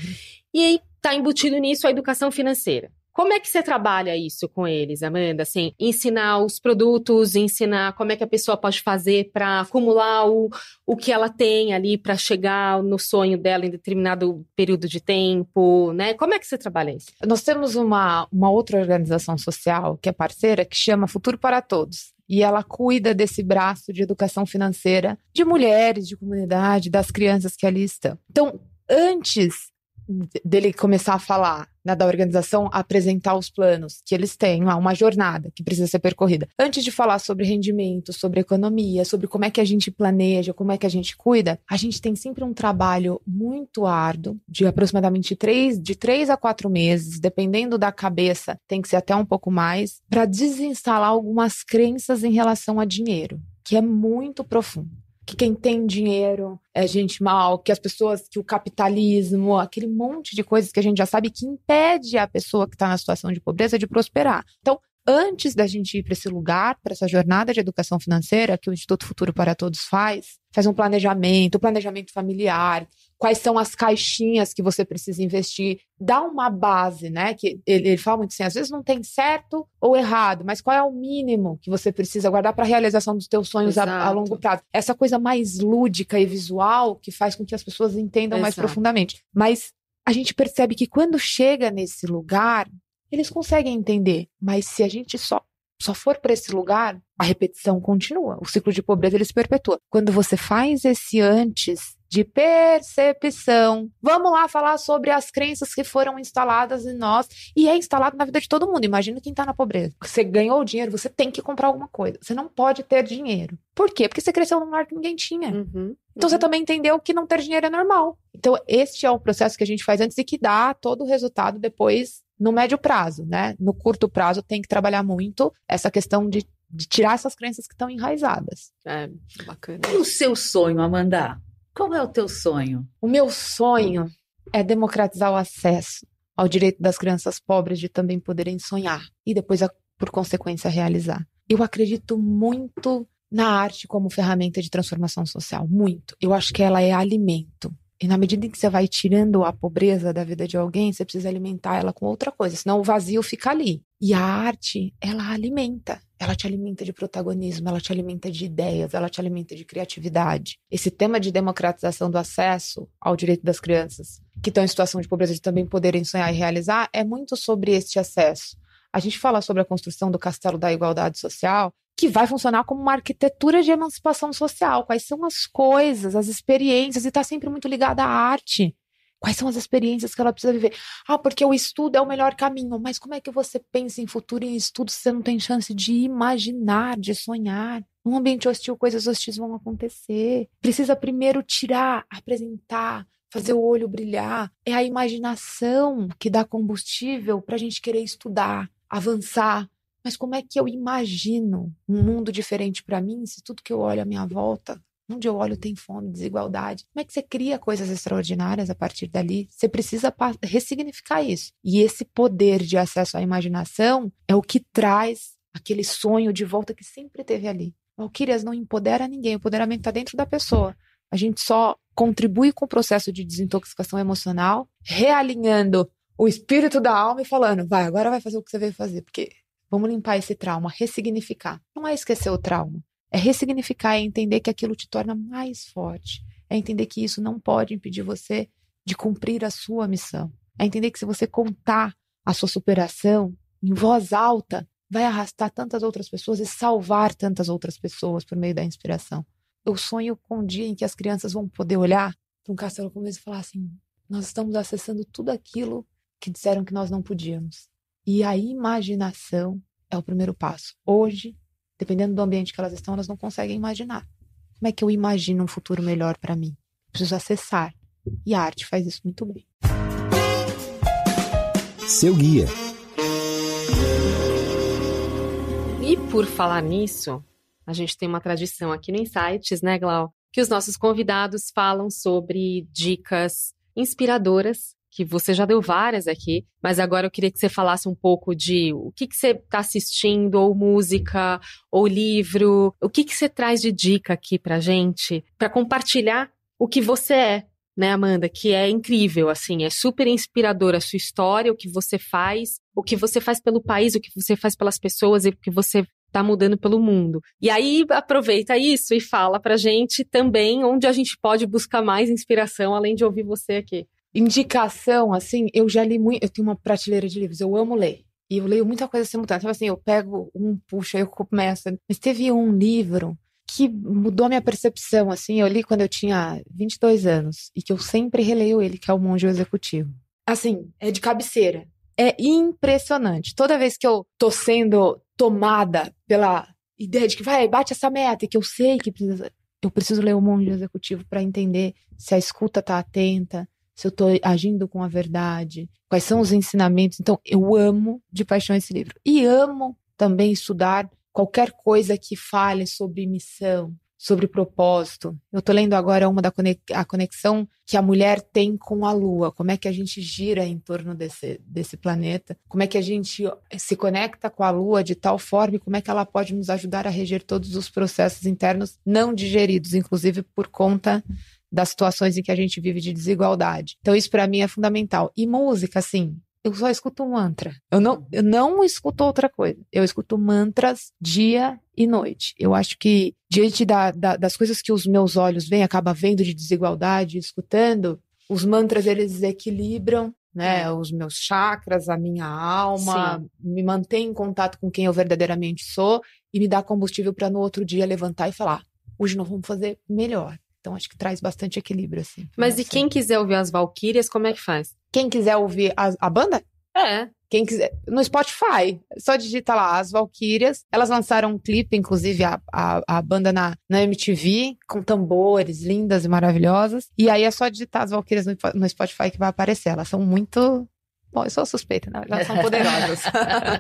E aí tá embutido nisso a educação financeira. Como é que você trabalha isso com eles, Amanda? Assim, ensinar os produtos, ensinar como é que a pessoa pode fazer para acumular o, o que ela tem ali para chegar no sonho dela em determinado período de tempo, né? Como é que você trabalha isso? Nós temos uma, uma outra organização social que é parceira que chama Futuro para Todos. E ela cuida desse braço de educação financeira de mulheres, de comunidade, das crianças que ali estão. Então, antes de- dele começar a falar né, da organização, apresentar os planos que eles têm, lá, uma jornada que precisa ser percorrida. Antes de falar sobre rendimento, sobre economia, sobre como é que a gente planeja, como é que a gente cuida, a gente tem sempre um trabalho muito árduo, de aproximadamente três, de três a quatro meses, dependendo da cabeça, tem que ser até um pouco mais, para desinstalar algumas crenças em relação a dinheiro, que é muito profundo que quem tem dinheiro é gente mal, que as pessoas, que o capitalismo, aquele monte de coisas que a gente já sabe que impede a pessoa que está na situação de pobreza de prosperar. Então, antes da gente ir para esse lugar, para essa jornada de educação financeira que o Instituto Futuro para Todos faz, faz um planejamento, planejamento familiar, quais são as caixinhas que você precisa investir, dá uma base, né? Que ele, ele fala muito assim, às vezes não tem certo ou errado, mas qual é o mínimo que você precisa guardar para a realização dos teus sonhos a, a longo prazo? Essa coisa mais lúdica e visual que faz com que as pessoas entendam mais Exato. profundamente. Mas a gente percebe que quando chega nesse lugar, eles conseguem entender, mas se a gente só só for para esse lugar, a repetição continua. O ciclo de pobreza ele se perpetua. Quando você faz esse antes de percepção, vamos lá falar sobre as crenças que foram instaladas em nós e é instalado na vida de todo mundo. Imagina quem está na pobreza. Você ganhou o dinheiro, você tem que comprar alguma coisa. Você não pode ter dinheiro. Por quê? Porque você cresceu num lar que ninguém tinha. Uhum. Então você também entendeu que não ter dinheiro é normal. Então, este é o processo que a gente faz antes e que dá todo o resultado depois no médio prazo, né? No curto prazo tem que trabalhar muito essa questão de, de tirar essas crenças que estão enraizadas. É, bacana. E o seu sonho, Amanda? Qual é o teu sonho? O meu sonho é democratizar o acesso ao direito das crianças pobres de também poderem sonhar e depois, por consequência, realizar. Eu acredito muito na arte como ferramenta de transformação social, muito. Eu acho que ela é alimento. E na medida em que você vai tirando a pobreza da vida de alguém, você precisa alimentar ela com outra coisa, senão o vazio fica ali. E a arte, ela alimenta. Ela te alimenta de protagonismo, ela te alimenta de ideias, ela te alimenta de criatividade. Esse tema de democratização do acesso ao direito das crianças que estão em situação de pobreza de também poderem sonhar e realizar é muito sobre este acesso. A gente fala sobre a construção do castelo da igualdade social, que vai funcionar como uma arquitetura de emancipação social. Quais são as coisas, as experiências, e está sempre muito ligada à arte. Quais são as experiências que ela precisa viver? Ah, porque o estudo é o melhor caminho. Mas como é que você pensa em futuro em estudo se você não tem chance de imaginar, de sonhar? Num ambiente hostil, coisas hostis vão acontecer. Precisa primeiro tirar, apresentar, fazer o olho brilhar. É a imaginação que dá combustível para a gente querer estudar, avançar. Mas como é que eu imagino um mundo diferente para mim se tudo que eu olho à minha volta, onde eu olho tem fome, desigualdade? Como é que você cria coisas extraordinárias a partir dali? Você precisa ressignificar isso. E esse poder de acesso à imaginação é o que traz aquele sonho de volta que sempre teve ali. Valkyrias não empodera ninguém, o empoderamento está dentro da pessoa. A gente só contribui com o processo de desintoxicação emocional, realinhando o espírito da alma e falando, vai, agora vai fazer o que você veio fazer, porque vamos limpar esse trauma, ressignificar. Não é esquecer o trauma, é ressignificar, é entender que aquilo te torna mais forte, é entender que isso não pode impedir você de cumprir a sua missão, é entender que se você contar a sua superação em voz alta, vai arrastar tantas outras pessoas e salvar tantas outras pessoas por meio da inspiração. eu sonho com um dia em que as crianças vão poder olhar para um castelo como esse e falar assim: nós estamos acessando tudo aquilo que disseram que nós não podíamos. E a imaginação é o primeiro passo. Hoje, dependendo do ambiente que elas estão, elas não conseguem imaginar. Como é que eu imagino um futuro melhor para mim? Preciso acessar. E a arte faz isso muito bem. Seu guia. E por falar nisso, a gente tem uma tradição aqui no Insights, né, Glau? Que os nossos convidados falam sobre dicas inspiradoras, que você já deu várias aqui, mas agora eu queria que você falasse um pouco de o que, que você está assistindo, ou música, ou livro, o que, que você traz de dica aqui pra gente, para compartilhar o que você é, né, Amanda? Que é incrível, assim, é super inspiradora a sua história, o que você faz, o que você faz pelo país, o que você faz pelas pessoas e o que você tá mudando pelo mundo. E aí aproveita isso e fala pra gente também onde a gente pode buscar mais inspiração além de ouvir você aqui. Indicação, assim, eu já li muito, eu tenho uma prateleira de livros, eu amo ler. E eu leio muita coisa simultânea. Então, assim, eu pego um, puxa, eu começo. Mas teve um livro que mudou minha percepção, assim, eu li quando eu tinha 22 anos e que eu sempre releio ele, que é O Monge Executivo. Assim, é de cabeceira. É impressionante. Toda vez que eu tô sendo tomada pela ideia de que vai, bate essa meta, e que eu sei que precisa, eu preciso ler O Monge Executivo para entender se a escuta tá atenta, se eu tô agindo com a verdade, quais são os ensinamentos. Então, eu amo de paixão esse livro. E amo também estudar qualquer coisa que fale sobre missão, sobre propósito. Eu estou lendo agora uma da a conexão que a mulher tem com a Lua, como é que a gente gira em torno desse, desse planeta, como é que a gente se conecta com a Lua de tal forma e como é que ela pode nos ajudar a reger todos os processos internos não digeridos, inclusive por conta das situações em que a gente vive de desigualdade. Então isso para mim é fundamental. E música, assim, eu só escuto mantra. Eu não, eu não escuto outra coisa. Eu escuto mantras dia e noite. Eu acho que, diante da, da, das coisas que os meus olhos veem, acaba vendo de desigualdade, escutando, os mantras eles equilibram né, é. os meus chakras, a minha alma, Sim. me mantém em contato com quem eu verdadeiramente sou e me dá combustível para no outro dia levantar e falar: hoje nós vamos fazer melhor. Então acho que traz bastante equilíbrio assim. Mas e quem quiser ouvir as Valquírias, como é que faz? Quem quiser ouvir a, a banda? É. Quem quiser. No Spotify, só digita lá As Valquírias. Elas lançaram um clipe, inclusive a, a, a, banda na, na MTV, com tambores lindas e maravilhosas. E aí é só digitar As Valquírias no, no Spotify que vai aparecer. Elas são muito Bom, eu sou suspeita, né? Elas são poderosas.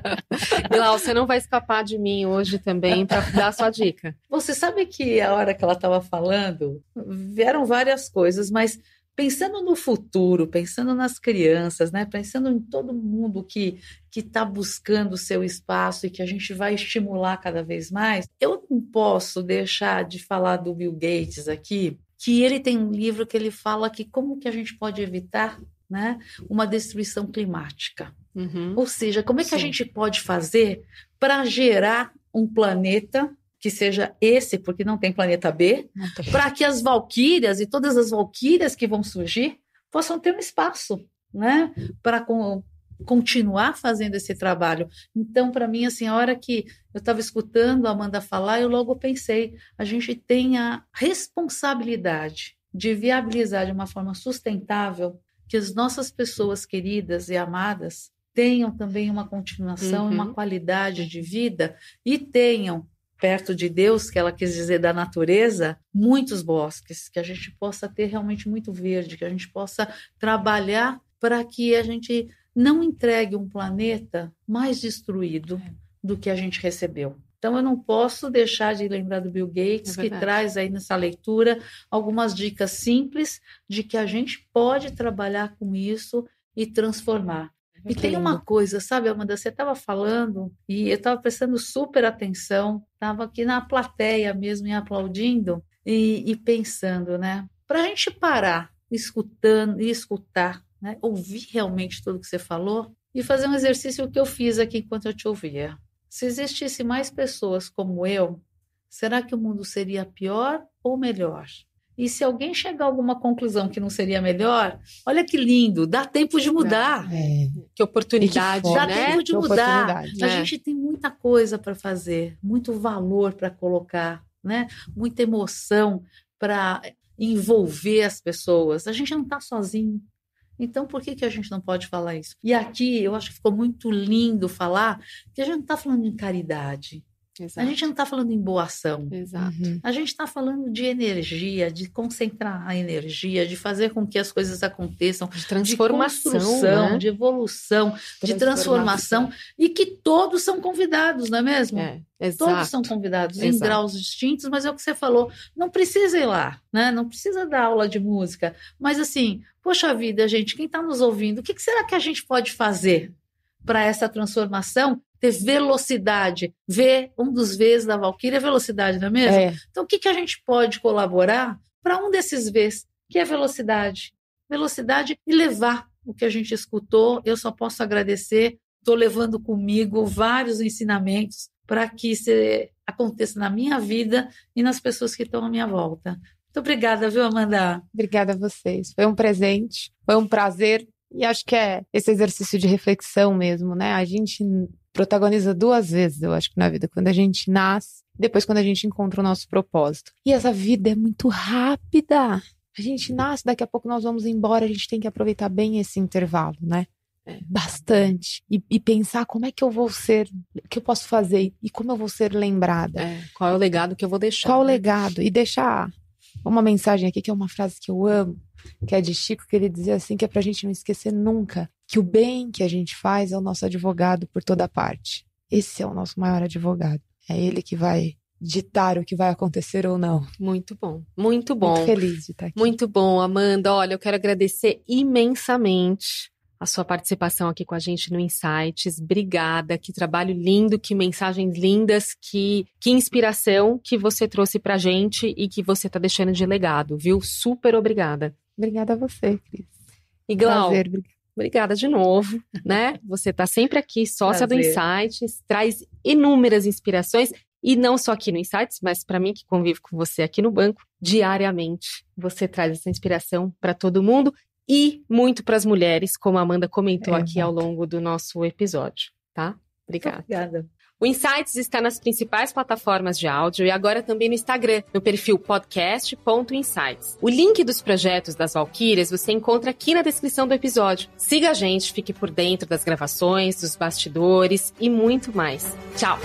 Glau, você não vai escapar de mim hoje também para dar a sua dica. Você sabe que a hora que ela estava falando, vieram várias coisas, mas pensando no futuro, pensando nas crianças, né? Pensando em todo mundo que que está buscando o seu espaço e que a gente vai estimular cada vez mais, eu não posso deixar de falar do Bill Gates aqui, que ele tem um livro que ele fala que como que a gente pode evitar né, uma destruição climática. Uhum. Ou seja, como é que Sim. a gente pode fazer para gerar um planeta que seja esse, porque não tem planeta B, para que as valquírias e todas as valquírias que vão surgir possam ter um espaço, né, para com, continuar fazendo esse trabalho. Então, para mim, assim, a hora que eu estava escutando a Amanda falar, eu logo pensei, a gente tem a responsabilidade de viabilizar de uma forma sustentável que as nossas pessoas queridas e amadas tenham também uma continuação uhum. uma qualidade de vida e tenham perto de Deus, que ela quis dizer da natureza, muitos bosques, que a gente possa ter realmente muito verde, que a gente possa trabalhar para que a gente não entregue um planeta mais destruído é. do que a gente recebeu. Então eu não posso deixar de lembrar do Bill Gates, é que traz aí nessa leitura algumas dicas simples de que a gente pode trabalhar com isso e transformar. É e tem uma coisa, sabe, Amanda, você estava falando e eu estava prestando super atenção, estava aqui na plateia mesmo e aplaudindo e, e pensando, né? Para a gente parar, escutando e escutar, né? ouvir realmente tudo que você falou e fazer um exercício que eu fiz aqui enquanto eu te ouvia. Se existisse mais pessoas como eu, será que o mundo seria pior ou melhor? E se alguém chegar a alguma conclusão que não seria melhor, olha que lindo, dá tempo de mudar. É. Que oportunidade, que dá né? tempo de mudar. A é. gente tem muita coisa para fazer, muito valor para colocar né? Muita emoção para envolver as pessoas. A gente não está sozinho. Então, por que, que a gente não pode falar isso? E aqui eu acho que ficou muito lindo falar que a gente não está falando em caridade. Exato. A gente não está falando em boa ação. Exato. Uhum. A gente está falando de energia, de concentrar a energia, de fazer com que as coisas aconteçam, de transformação, de, né? de evolução, transformação. de transformação, e que todos são convidados, não é mesmo? É, todos são convidados exato. em graus distintos, mas é o que você falou, não precisa ir lá, né? Não precisa dar aula de música, mas assim, poxa vida, gente, quem está nos ouvindo, o que, que será que a gente pode fazer para essa transformação ter velocidade. V, um dos Vs da Valkyria é velocidade, não é mesmo? É. Então, o que, que a gente pode colaborar para um desses Vs, que é velocidade? Velocidade e levar o que a gente escutou. Eu só posso agradecer. Estou levando comigo vários ensinamentos para que isso aconteça na minha vida e nas pessoas que estão à minha volta. Muito obrigada, viu, Amanda? Obrigada a vocês. Foi um presente, foi um prazer. E acho que é esse exercício de reflexão mesmo, né? A gente protagoniza duas vezes, eu acho que na vida, quando a gente nasce, depois quando a gente encontra o nosso propósito. E essa vida é muito rápida. A gente nasce, daqui a pouco nós vamos embora, a gente tem que aproveitar bem esse intervalo, né? É. Bastante. E, e, pensar como é que eu vou ser, o que eu posso fazer e como eu vou ser lembrada. É. Qual é o legado que eu vou deixar? Qual né? o legado? E deixar uma mensagem aqui que é uma frase que eu amo, que é de Chico, que ele dizia assim, que é pra gente não esquecer nunca que o bem que a gente faz é o nosso advogado por toda parte. Esse é o nosso maior advogado. É ele que vai ditar o que vai acontecer ou não. Muito bom, muito bom. Muito feliz de estar aqui. Muito bom, Amanda. Olha, eu quero agradecer imensamente a sua participação aqui com a gente no Insights. Obrigada, que trabalho lindo, que mensagens lindas, que, que inspiração que você trouxe pra gente e que você tá deixando de legado, viu? Super obrigada. Obrigada a você, Cris. E Glau, Prazer, obrigada. Obrigada de novo, né? Você está sempre aqui, sócia Prazer. do Insights, traz inúmeras inspirações e não só aqui no Insights, mas para mim que convivo com você aqui no banco diariamente. Você traz essa inspiração para todo mundo e muito para as mulheres, como a Amanda comentou é, aqui ao longo do nosso episódio, tá? Obrigada. Obrigada. O Insights está nas principais plataformas de áudio e agora também no Instagram, no perfil podcast.insights. O link dos projetos das Valquírias você encontra aqui na descrição do episódio. Siga a gente, fique por dentro das gravações, dos bastidores e muito mais. Tchau!